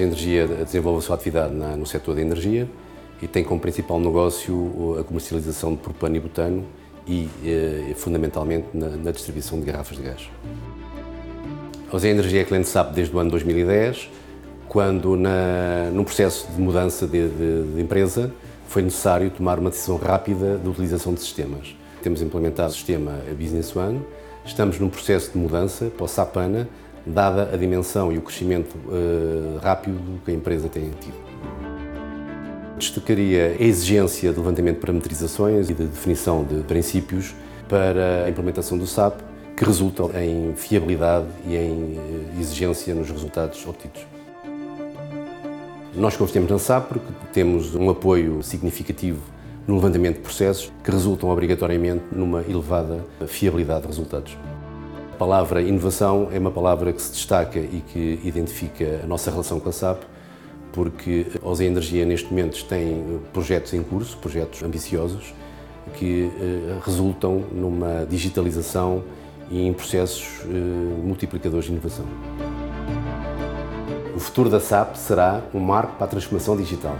A Energia desenvolve a sua atividade no setor da energia e tem como principal negócio a comercialização de propano e butano e, eh, fundamentalmente, na, na, distribuição de garrafas de gás. A Ozé Energia é cliente SAP desde o ano 2010, quando, na, num processo de mudança de, de, de empresa, foi necessário tomar uma decisão rápida de utilização de sistemas. Temos implementado o sistema Business One, estamos num processo de mudança para o SAP ANA, dada a dimensão e o crescimento uh, rápido que a empresa tem tido. Destacaria a exigência de levantamento de parametrizações e de definição de princípios para a implementação do SAP, que resultam em fiabilidade e em eh, exigência nos resultados obtidos. Nós confiamos na SAP porque temos um apoio significativo no levantamento de processos que resultam obrigatoriamente numa elevada fiabilidade de resultados. A palavra inovação é uma palavra que se destaca e que identifica a nossa relação com a SAP, porque a OSE Energia neste momento tem projetos em curso, projetos ambiciosos, que eh, resultam numa digitalização e em processos eh, multiplicadores de inovação. O futuro da SAP será um marco para a transformação digital.